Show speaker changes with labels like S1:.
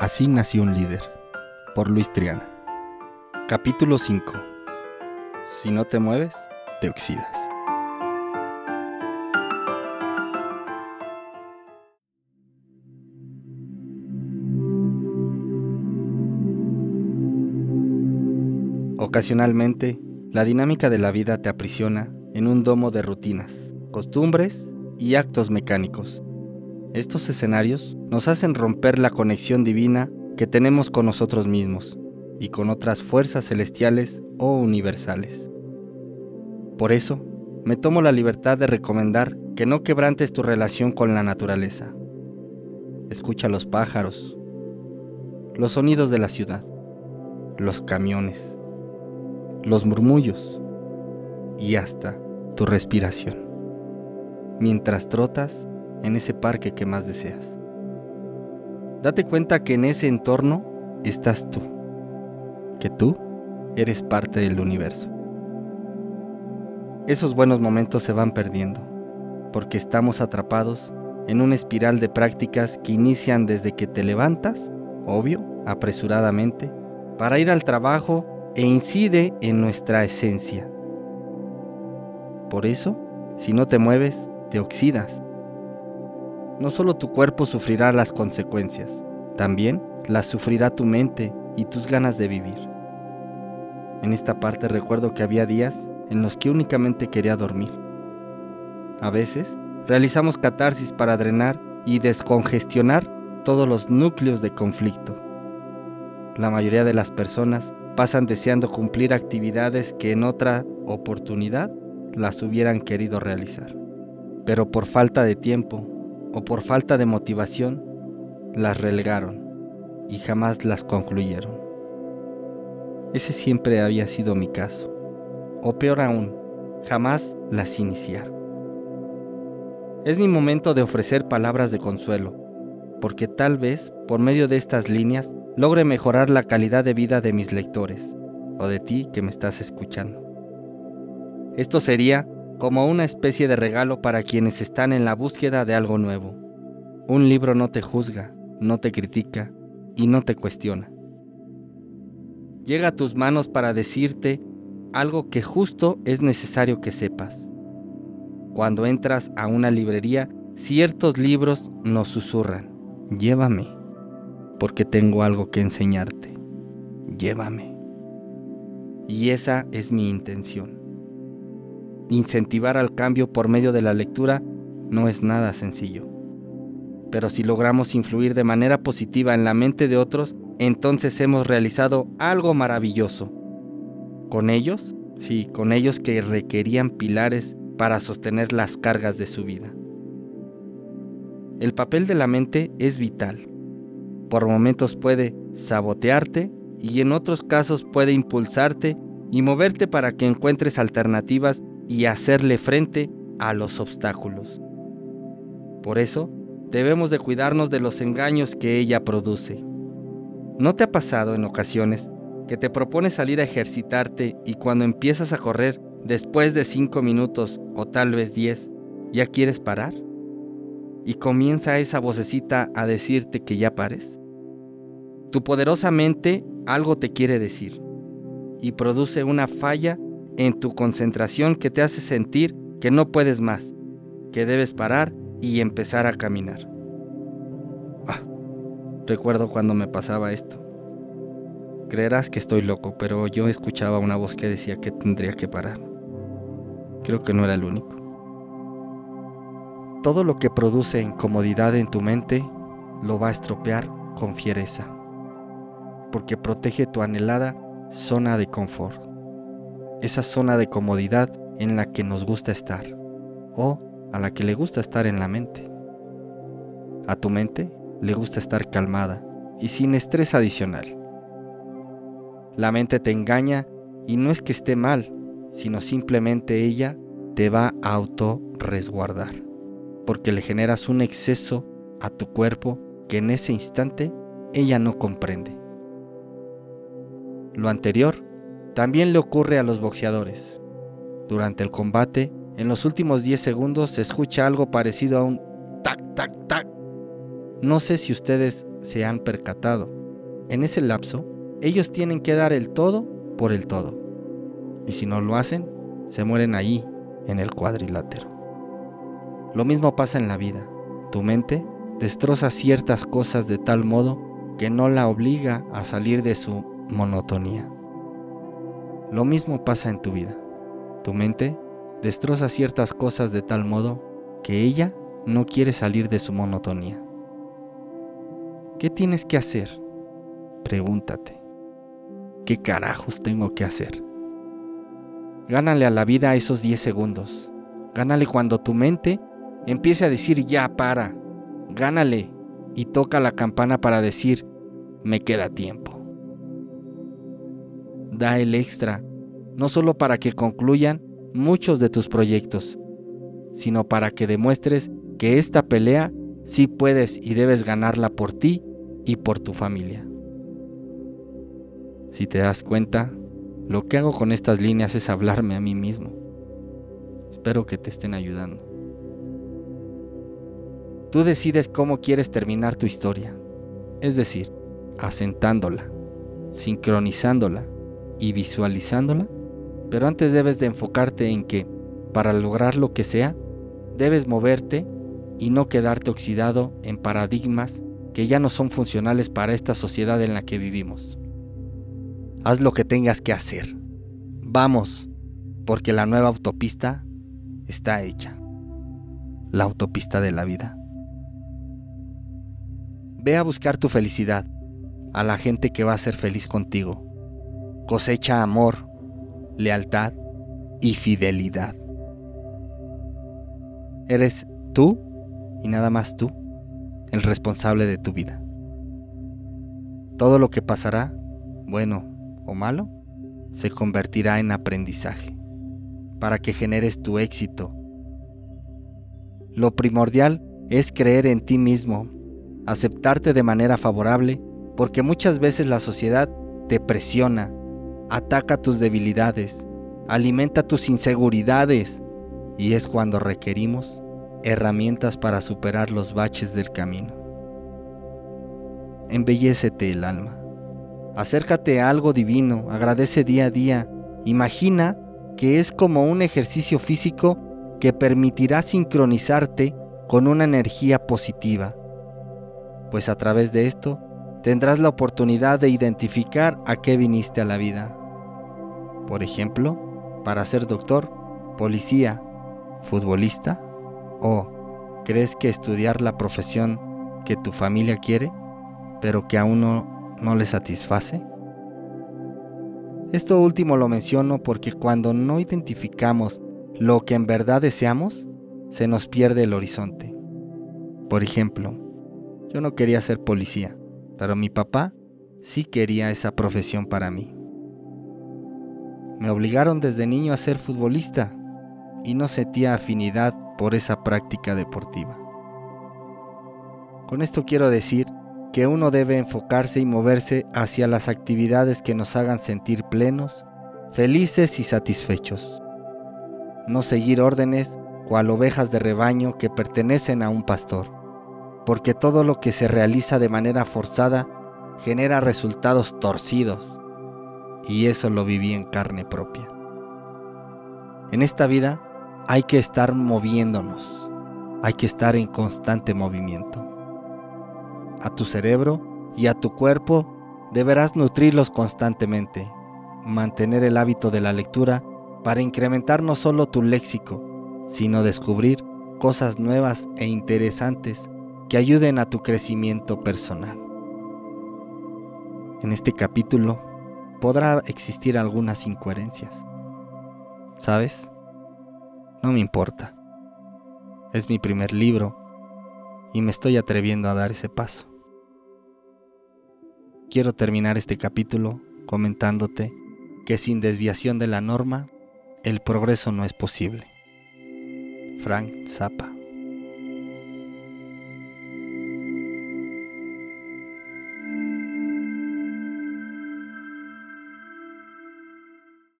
S1: Así nació un líder, por Luis Triana. Capítulo 5. Si no te mueves, te oxidas. Ocasionalmente, la dinámica de la vida te aprisiona en un domo de rutinas, costumbres y actos mecánicos. Estos escenarios nos hacen romper la conexión divina que tenemos con nosotros mismos y con otras fuerzas celestiales o universales. Por eso, me tomo la libertad de recomendar que no quebrantes tu relación con la naturaleza. Escucha los pájaros, los sonidos de la ciudad, los camiones, los murmullos y hasta tu respiración, mientras trotas en ese parque que más deseas. Date cuenta que en ese entorno estás tú, que tú eres parte del universo. Esos buenos momentos se van perdiendo, porque estamos atrapados en una espiral de prácticas que inician desde que te levantas, obvio, apresuradamente, para ir al trabajo e incide en nuestra esencia. Por eso, si no te mueves, te oxidas no solo tu cuerpo sufrirá las consecuencias, también las sufrirá tu mente y tus ganas de vivir. En esta parte recuerdo que había días en los que únicamente quería dormir. A veces realizamos catarsis para drenar y descongestionar todos los núcleos de conflicto. La mayoría de las personas pasan deseando cumplir actividades que en otra oportunidad las hubieran querido realizar, pero por falta de tiempo o por falta de motivación, las relegaron y jamás las concluyeron. Ese siempre había sido mi caso. O peor aún, jamás las iniciaron. Es mi momento de ofrecer palabras de consuelo, porque tal vez por medio de estas líneas logre mejorar la calidad de vida de mis lectores, o de ti que me estás escuchando. Esto sería como una especie de regalo para quienes están en la búsqueda de algo nuevo. Un libro no te juzga, no te critica y no te cuestiona. Llega a tus manos para decirte algo que justo es necesario que sepas. Cuando entras a una librería, ciertos libros nos susurran, llévame, porque tengo algo que enseñarte, llévame. Y esa es mi intención incentivar al cambio por medio de la lectura no es nada sencillo. Pero si logramos influir de manera positiva en la mente de otros, entonces hemos realizado algo maravilloso. Con ellos, sí, con ellos que requerían pilares para sostener las cargas de su vida. El papel de la mente es vital. Por momentos puede sabotearte y en otros casos puede impulsarte y moverte para que encuentres alternativas y hacerle frente a los obstáculos. Por eso, debemos de cuidarnos de los engaños que ella produce. ¿No te ha pasado en ocasiones que te propones salir a ejercitarte y cuando empiezas a correr, después de cinco minutos o tal vez diez, ya quieres parar? Y comienza esa vocecita a decirte que ya pares. Tu poderosa mente algo te quiere decir y produce una falla en tu concentración que te hace sentir que no puedes más, que debes parar y empezar a caminar. Ah, recuerdo cuando me pasaba esto. Creerás que estoy loco, pero yo escuchaba una voz que decía que tendría que parar. Creo que no era el único. Todo lo que produce incomodidad en tu mente lo va a estropear con fiereza, porque protege tu anhelada zona de confort esa zona de comodidad en la que nos gusta estar o a la que le gusta estar en la mente. A tu mente le gusta estar calmada y sin estrés adicional. La mente te engaña y no es que esté mal, sino simplemente ella te va a auto-resguardar, porque le generas un exceso a tu cuerpo que en ese instante ella no comprende. Lo anterior también le ocurre a los boxeadores. Durante el combate, en los últimos 10 segundos se escucha algo parecido a un tac, tac, tac. No sé si ustedes se han percatado. En ese lapso, ellos tienen que dar el todo por el todo. Y si no lo hacen, se mueren ahí, en el cuadrilátero. Lo mismo pasa en la vida. Tu mente destroza ciertas cosas de tal modo que no la obliga a salir de su monotonía. Lo mismo pasa en tu vida. Tu mente destroza ciertas cosas de tal modo que ella no quiere salir de su monotonía. ¿Qué tienes que hacer? Pregúntate. ¿Qué carajos tengo que hacer? Gánale a la vida esos 10 segundos. Gánale cuando tu mente empiece a decir ya para. Gánale y toca la campana para decir me queda tiempo. Da el extra, no solo para que concluyan muchos de tus proyectos, sino para que demuestres que esta pelea sí puedes y debes ganarla por ti y por tu familia. Si te das cuenta, lo que hago con estas líneas es hablarme a mí mismo. Espero que te estén ayudando. Tú decides cómo quieres terminar tu historia, es decir, asentándola, sincronizándola y visualizándola, pero antes debes de enfocarte en que, para lograr lo que sea, debes moverte y no quedarte oxidado en paradigmas que ya no son funcionales para esta sociedad en la que vivimos. Haz lo que tengas que hacer. Vamos, porque la nueva autopista está hecha. La autopista de la vida. Ve a buscar tu felicidad, a la gente que va a ser feliz contigo. Cosecha amor, lealtad y fidelidad. Eres tú y nada más tú el responsable de tu vida. Todo lo que pasará, bueno o malo, se convertirá en aprendizaje para que generes tu éxito. Lo primordial es creer en ti mismo, aceptarte de manera favorable, porque muchas veces la sociedad te presiona, ataca tus debilidades, alimenta tus inseguridades, y es cuando requerimos herramientas para superar los baches del camino. Embellécete el alma. Acércate a algo divino, agradece día a día, imagina que es como un ejercicio físico que permitirá sincronizarte con una energía positiva, pues a través de esto tendrás la oportunidad de identificar a qué viniste a la vida. Por ejemplo, para ser doctor, policía, futbolista ¿O crees que estudiar la profesión que tu familia quiere, pero que aún no, no le satisface? Esto último lo menciono porque cuando no identificamos lo que en verdad deseamos, se nos pierde el horizonte. Por ejemplo, yo no quería ser policía, pero mi papá sí quería esa profesión para mí. Me obligaron desde niño a ser futbolista y no sentía afinidad por esa práctica deportiva. Con esto quiero decir que uno debe enfocarse y moverse hacia las actividades que nos hagan sentir plenos, felices y satisfechos. No seguir órdenes cual ovejas de rebaño que pertenecen a un pastor, porque todo lo que se realiza de manera forzada genera resultados torcidos, y eso lo viví en carne propia. En esta vida hay que estar moviéndonos, hay que estar en constante movimiento. A tu cerebro y a tu cuerpo deberás nutrirlos constantemente, mantener el hábito de la lectura para incrementar no solo tu léxico, sino descubrir cosas nuevas e interesantes que ayuden a tu crecimiento personal. En este capítulo podrá existir algunas incoherencias. ¿Sabes? No me importa. Es mi primer libro y me estoy atreviendo a dar ese paso. Quiero terminar este capítulo comentándote que sin desviación de la norma, el progreso no es posible. Frank Zappa